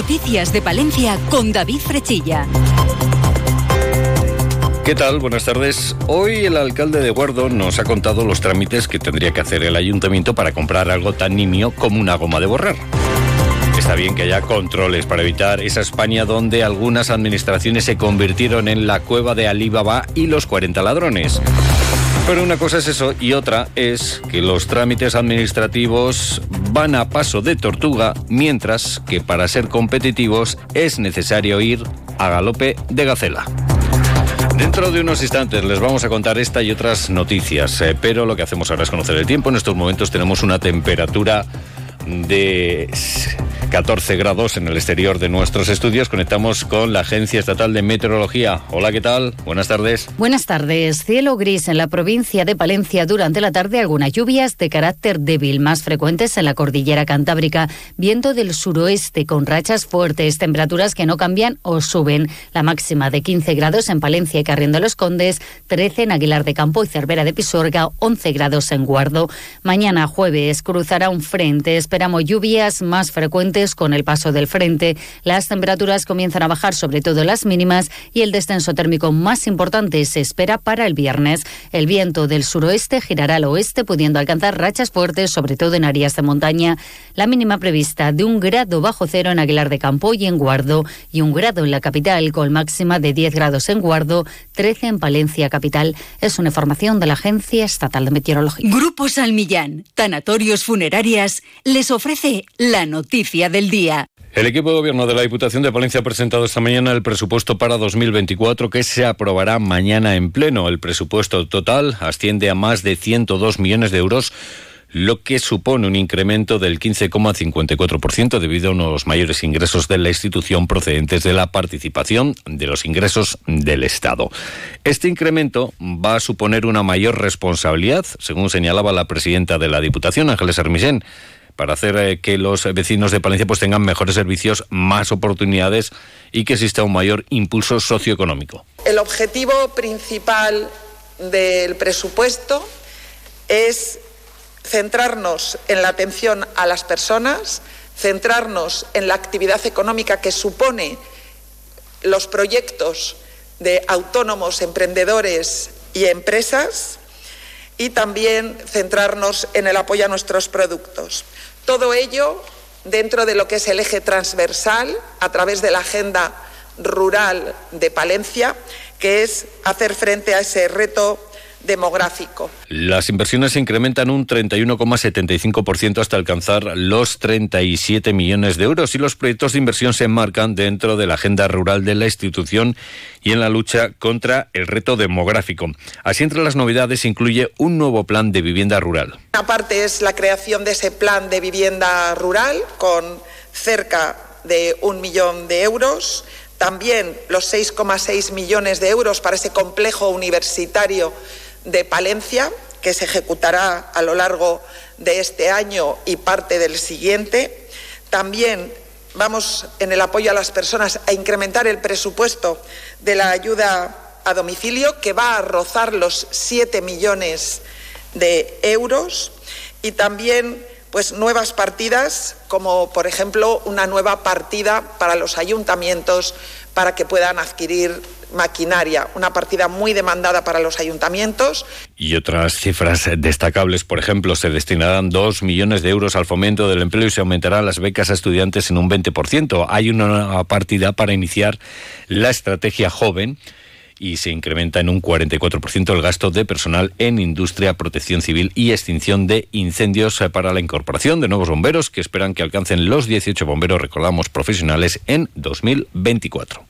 Noticias de Palencia con David Frechilla. ¿Qué tal? Buenas tardes. Hoy el alcalde de Guardo nos ha contado los trámites que tendría que hacer el ayuntamiento para comprar algo tan nimio como una goma de borrar. Está bien que haya controles para evitar esa España donde algunas administraciones se convirtieron en la cueva de Alibaba y los 40 ladrones. Pero una cosa es eso y otra es que los trámites administrativos van a paso de tortuga, mientras que para ser competitivos es necesario ir a galope de gacela. Dentro de unos instantes les vamos a contar esta y otras noticias, eh, pero lo que hacemos ahora es conocer el tiempo. En estos momentos tenemos una temperatura de 14 grados en el exterior de nuestros estudios. Conectamos con la Agencia Estatal de Meteorología. Hola, ¿qué tal? Buenas tardes. Buenas tardes. Cielo gris en la provincia de Palencia durante la tarde. Algunas lluvias de carácter débil, más frecuentes en la cordillera cantábrica. Viento del suroeste con rachas fuertes. Temperaturas que no cambian o suben. La máxima de 15 grados en Palencia y Carrión de los Condes, 13 en Aguilar de Campo y Cervera de Pisorga, 11 grados en Guardo. Mañana jueves cruzará un frente. Lluvias más frecuentes con el paso del frente. Las temperaturas comienzan a bajar, sobre todo las mínimas, y el descenso térmico más importante se espera para el viernes. El viento del suroeste girará al oeste, pudiendo alcanzar rachas fuertes, sobre todo en áreas de montaña. La mínima prevista de un grado bajo cero en Aguilar de Campo y en Guardo, y un grado en la capital, con máxima de 10 grados en Guardo, 13 en Palencia capital. Es una información de la Agencia Estatal de Meteorología. Grupo Salmillán, Tanatorios Funerarias, les ofrece la noticia del día. El equipo de gobierno de la Diputación de Palencia ha presentado esta mañana el presupuesto para 2024 que se aprobará mañana en pleno. El presupuesto total asciende a más de 102 millones de euros lo que supone un incremento del 15,54% debido a unos mayores ingresos de la institución procedentes de la participación de los ingresos del Estado. Este incremento va a suponer una mayor responsabilidad, según señalaba la presidenta de la Diputación, Ángeles Hermisen, para hacer eh, que los vecinos de Palencia pues tengan mejores servicios, más oportunidades y que exista un mayor impulso socioeconómico. El objetivo principal del presupuesto es centrarnos en la atención a las personas, centrarnos en la actividad económica que supone los proyectos de autónomos, emprendedores y empresas y también centrarnos en el apoyo a nuestros productos. Todo ello dentro de lo que es el eje transversal a través de la agenda rural de Palencia, que es hacer frente a ese reto demográfico. Las inversiones se incrementan un 31,75% hasta alcanzar los 37 millones de euros y los proyectos de inversión se enmarcan dentro de la agenda rural de la institución y en la lucha contra el reto demográfico. Así entre las novedades incluye un nuevo plan de vivienda rural. Una parte es la creación de ese plan de vivienda rural con cerca de un millón de euros también los 6,6 millones de euros para ese complejo universitario de Palencia, que se ejecutará a lo largo de este año y parte del siguiente. También vamos, en el apoyo a las personas, a incrementar el presupuesto de la ayuda a domicilio, que va a rozar los 7 millones de euros. Y también pues nuevas partidas, como por ejemplo una nueva partida para los ayuntamientos para que puedan adquirir maquinaria, una partida muy demandada para los ayuntamientos. Y otras cifras destacables, por ejemplo, se destinarán dos millones de euros al fomento del empleo y se aumentarán las becas a estudiantes en un 20%. Hay una partida para iniciar la estrategia joven y se incrementa en un 44% el gasto de personal en industria, protección civil y extinción de incendios para la incorporación de nuevos bomberos que esperan que alcancen los 18 bomberos, recordamos, profesionales en 2024.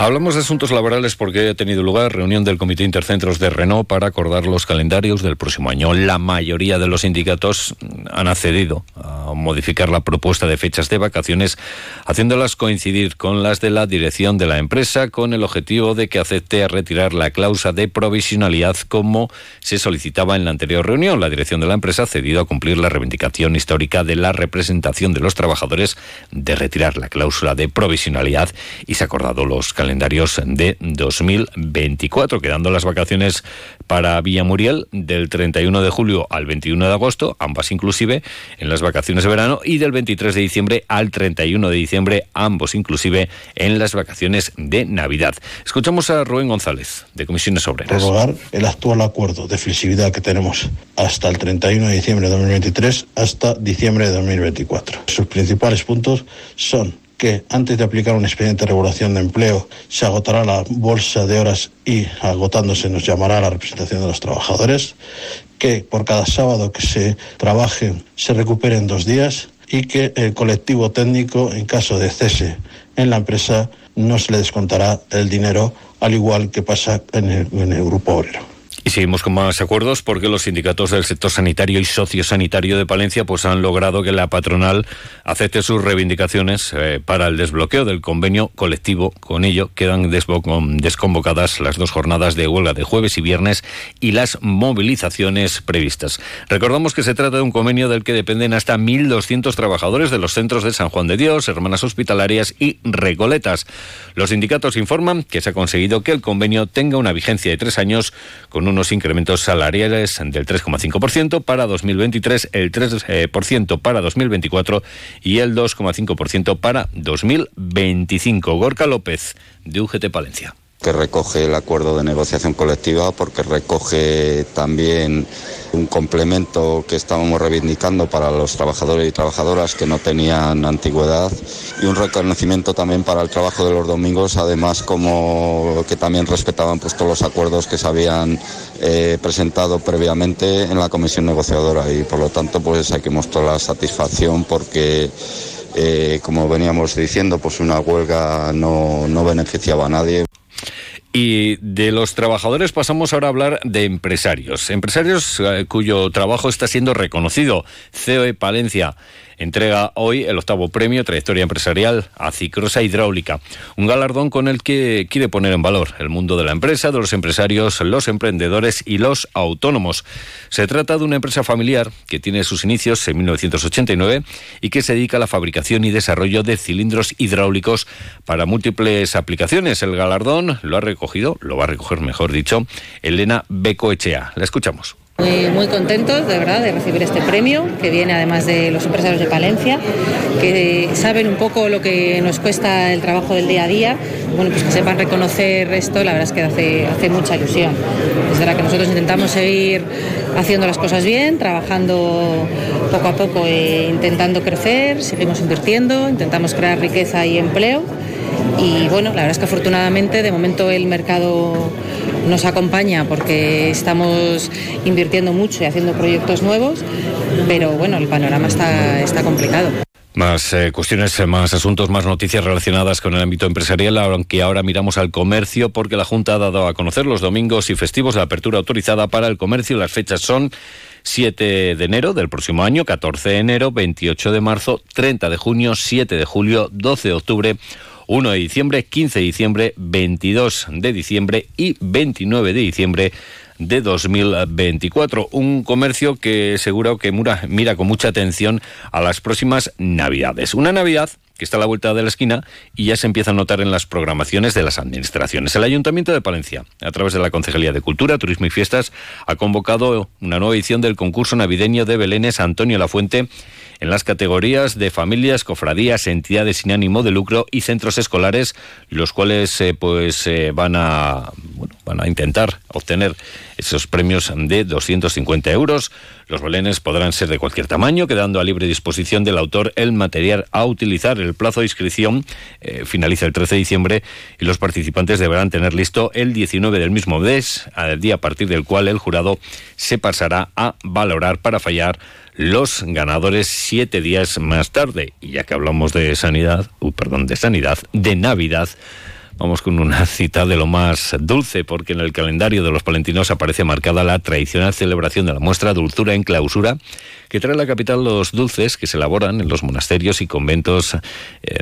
Hablamos de asuntos laborales porque ha tenido lugar reunión del Comité Intercentros de Renault para acordar los calendarios del próximo año. La mayoría de los sindicatos han accedido a modificar la propuesta de fechas de vacaciones, haciéndolas coincidir con las de la dirección de la empresa, con el objetivo de que acepte a retirar la cláusula de provisionalidad como se solicitaba en la anterior reunión. La dirección de la empresa ha cedido a cumplir la reivindicación histórica de la representación de los trabajadores de retirar la cláusula de provisionalidad y se ha acordado los calendarios de 2024, quedando las vacaciones para Villamuriel del 31 de julio al 21 de agosto, ambas inclusive en las vacaciones de verano, y del 23 de diciembre al 31 de diciembre, ambos inclusive en las vacaciones de Navidad. Escuchamos a Rubén González, de Comisiones Obreras. Prorrogar el actual acuerdo de flexibilidad que tenemos hasta el 31 de diciembre de 2023 hasta diciembre de 2024. Sus principales puntos son que antes de aplicar un expediente de regulación de empleo se agotará la bolsa de horas y agotándose nos llamará la representación de los trabajadores, que por cada sábado que se trabaje se recuperen dos días y que el colectivo técnico, en caso de cese en la empresa, no se le descontará el dinero, al igual que pasa en el, en el grupo obrero. Y seguimos con más acuerdos porque los sindicatos del sector sanitario y sociosanitario de Palencia pues han logrado que la patronal acepte sus reivindicaciones eh, para el desbloqueo del convenio colectivo. Con ello quedan desconvocadas las dos jornadas de huelga de jueves y viernes y las movilizaciones previstas. Recordamos que se trata de un convenio del que dependen hasta 1.200 trabajadores de los centros de San Juan de Dios, Hermanas Hospitalarias y Recoletas. Los sindicatos informan que se ha conseguido que el convenio tenga una vigencia de tres años con unos incrementos salariales del 3,5% para 2023, el 3% para 2024 y el 2,5% para 2025. Gorka López, de UGT Palencia que recoge el acuerdo de negociación colectiva, porque recoge también un complemento que estábamos reivindicando para los trabajadores y trabajadoras que no tenían antigüedad y un reconocimiento también para el trabajo de los domingos, además como que también respetaban pues, todos los acuerdos que se habían eh, presentado previamente en la comisión negociadora y por lo tanto pues hay que mostrar la satisfacción porque eh, como veníamos diciendo pues una huelga no, no beneficiaba a nadie. Y de los trabajadores pasamos ahora a hablar de empresarios. Empresarios eh, cuyo trabajo está siendo reconocido. COE Palencia entrega hoy el octavo premio Trayectoria Empresarial a Cicrosa Hidráulica, un galardón con el que quiere poner en valor el mundo de la empresa, de los empresarios, los emprendedores y los autónomos. Se trata de una empresa familiar que tiene sus inicios en 1989 y que se dedica a la fabricación y desarrollo de cilindros hidráulicos para múltiples aplicaciones. El galardón lo ha recogido, lo va a recoger mejor dicho, Elena Becoechea. La escuchamos. Muy, contentos, de verdad, de recibir este premio, que viene además de los empresarios de Palencia, que saben un poco lo que nos cuesta el trabajo del día a día. Bueno, pues que sepan reconocer esto, la verdad es que hace, hace mucha ilusión. Es verdad que nosotros intentamos seguir haciendo las cosas bien, trabajando poco a poco e intentando crecer, seguimos invirtiendo, intentamos crear riqueza y empleo. Y bueno, la verdad es que afortunadamente de momento el mercado nos acompaña porque estamos invirtiendo mucho y haciendo proyectos nuevos, pero bueno, el panorama está, está complicado. Más eh, cuestiones, eh, más asuntos, más noticias relacionadas con el ámbito empresarial, aunque ahora miramos al comercio porque la Junta ha dado a conocer los domingos y festivos de apertura autorizada para el comercio. Las fechas son 7 de enero del próximo año, 14 de enero, 28 de marzo, 30 de junio, 7 de julio, 12 de octubre 1 de diciembre, 15 de diciembre, 22 de diciembre y 29 de diciembre de 2024. Un comercio que seguro que mira, con mucha atención a las próximas Navidades. Una Navidad que está a la vuelta de la esquina y ya se empieza a notar en las programaciones de las administraciones. El Ayuntamiento de Palencia, a través de la Concejalía de Cultura, Turismo y Fiestas, ha convocado una nueva edición del concurso navideño de Belénes Antonio Lafuente en las categorías de familias, cofradías, entidades sin ánimo de lucro y centros escolares, los cuales eh, pues eh, van a van a intentar obtener esos premios de 250 euros. Los belenes podrán ser de cualquier tamaño, quedando a libre disposición del autor el material a utilizar. El plazo de inscripción eh, finaliza el 13 de diciembre y los participantes deberán tener listo el 19 del mismo mes, al día a partir del cual el jurado se pasará a valorar para fallar los ganadores siete días más tarde. Y ya que hablamos de sanidad, uh, perdón, de sanidad, de Navidad, Vamos con una cita de lo más dulce, porque en el calendario de los palentinos aparece marcada la tradicional celebración de la muestra Dulzura en Clausura, que trae a la capital los dulces que se elaboran en los monasterios y conventos eh,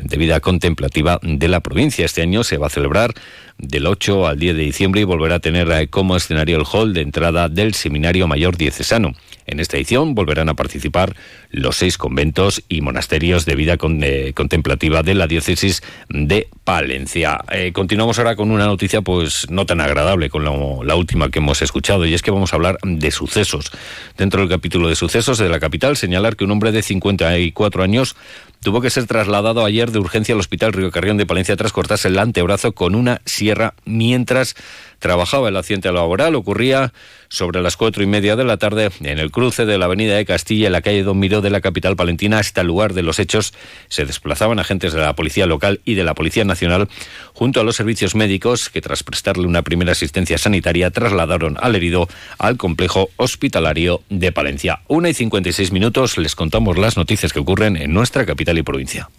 de vida contemplativa de la provincia. Este año se va a celebrar del 8 al 10 de diciembre y volverá a tener eh, como escenario el hall de entrada del Seminario Mayor Diocesano. En esta edición volverán a participar los seis conventos y monasterios de vida eh, contemplativa de la diócesis de Palencia. Eh, continuamos ahora con una noticia pues no tan agradable con la última que hemos escuchado y es que vamos a hablar de sucesos. Dentro del capítulo de sucesos de la capital señalar que un hombre de 54 años tuvo que ser trasladado ayer de urgencia al Hospital Río Carrión de Palencia tras cortarse el antebrazo con una sierra mientras trabajaba. El accidente laboral ocurría sobre las cuatro y media de la tarde en el cruce de la avenida de Castilla en la calle Don Miró de la capital palentina. Hasta el lugar de los hechos se desplazaban agentes de la Policía Local y de la Policía Nacional junto a los servicios médicos que tras prestarle una primera asistencia sanitaria trasladaron al herido al complejo hospitalario de Palencia. Una y cincuenta y seis minutos les contamos las noticias que ocurren en nuestra capital y provincia.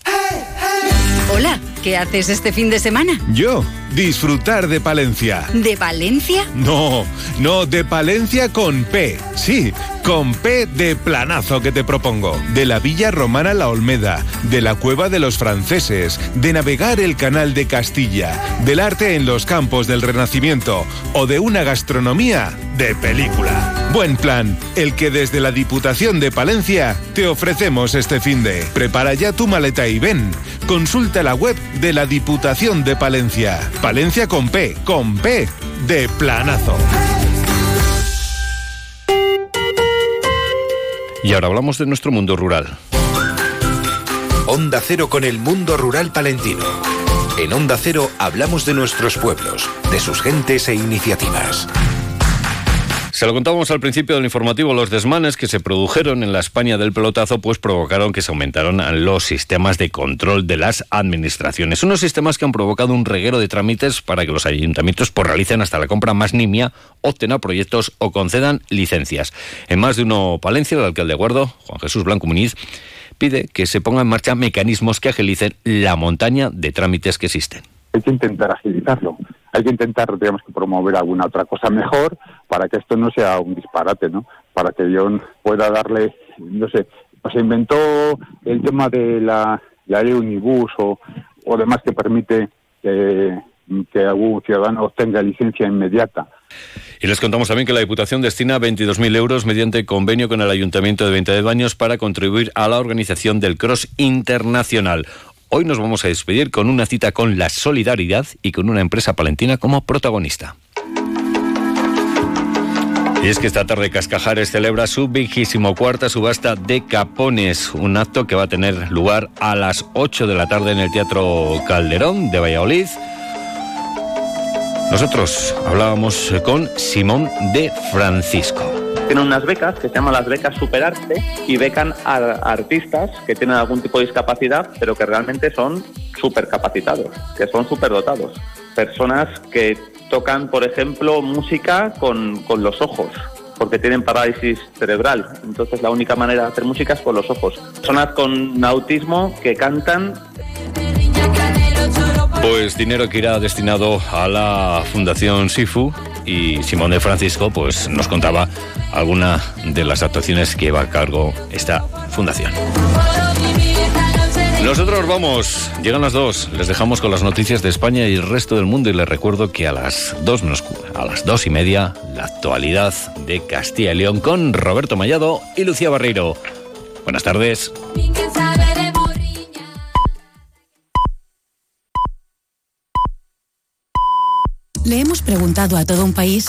Hola, ¿qué haces este fin de semana? Yo, disfrutar de Palencia. ¿De Valencia? No, no, de Palencia con P. Sí, con P de planazo que te propongo. De la Villa Romana La Olmeda, de la Cueva de los Franceses, de navegar el Canal de Castilla, del arte en los campos del Renacimiento o de una gastronomía de película. Buen plan, el que desde la Diputación de Palencia te ofrecemos este fin de. Prepara ya tu maleta y ven. Consulta la web de la Diputación de Palencia. Palencia con P, con P de planazo. Y ahora hablamos de nuestro mundo rural. Onda Cero con el mundo rural palentino. En Onda Cero hablamos de nuestros pueblos, de sus gentes e iniciativas. Se lo contábamos al principio del informativo, los desmanes que se produjeron en la España del pelotazo pues provocaron que se aumentaron los sistemas de control de las administraciones. Unos sistemas que han provocado un reguero de trámites para que los ayuntamientos pues, realicen hasta la compra más nimia, opten a proyectos o concedan licencias. En más de uno Palencia, el alcalde de Guardo, Juan Jesús Blanco Muniz, pide que se pongan en marcha mecanismos que agilicen la montaña de trámites que existen. Hay que intentar agilizarlo hay que intentar, digamos, que promover alguna otra cosa mejor para que esto no sea un disparate, ¿no? Para que yo pueda darle, no sé, se inventó el tema de la, la Unibus o, demás que permite que, que algún ciudadano obtenga licencia inmediata. Y les contamos también que la Diputación destina 22.000 euros mediante convenio con el Ayuntamiento de Venta de Baños para contribuir a la organización del Cross Internacional. Hoy nos vamos a despedir con una cita con la solidaridad y con una empresa palentina como protagonista. Y es que esta tarde Cascajares celebra su vigésimo cuarta subasta de capones, un acto que va a tener lugar a las 8 de la tarde en el Teatro Calderón de Valladolid. Nosotros hablábamos con Simón de Francisco tienen unas becas que se llaman las becas Superarte y becan a, artistas que tienen algún tipo de discapacidad, pero que realmente son supercapacitados, que son superdotados. Personas que tocan, por ejemplo, música con, con los ojos, porque tienen parálisis cerebral. Entonces la única manera de hacer música es con los ojos. Personas con autismo que cantan pues dinero que irá destinado a la Fundación SIFU y Simón de Francisco pues nos contaba alguna de las actuaciones que va a cargo esta fundación. Nosotros vamos, llegan las dos, les dejamos con las noticias de España y el resto del mundo y les recuerdo que a las dos, a las dos y media, la actualidad de Castilla y León con Roberto Mallado y Lucía Barreiro. Buenas tardes. Le hemos preguntado a todo un país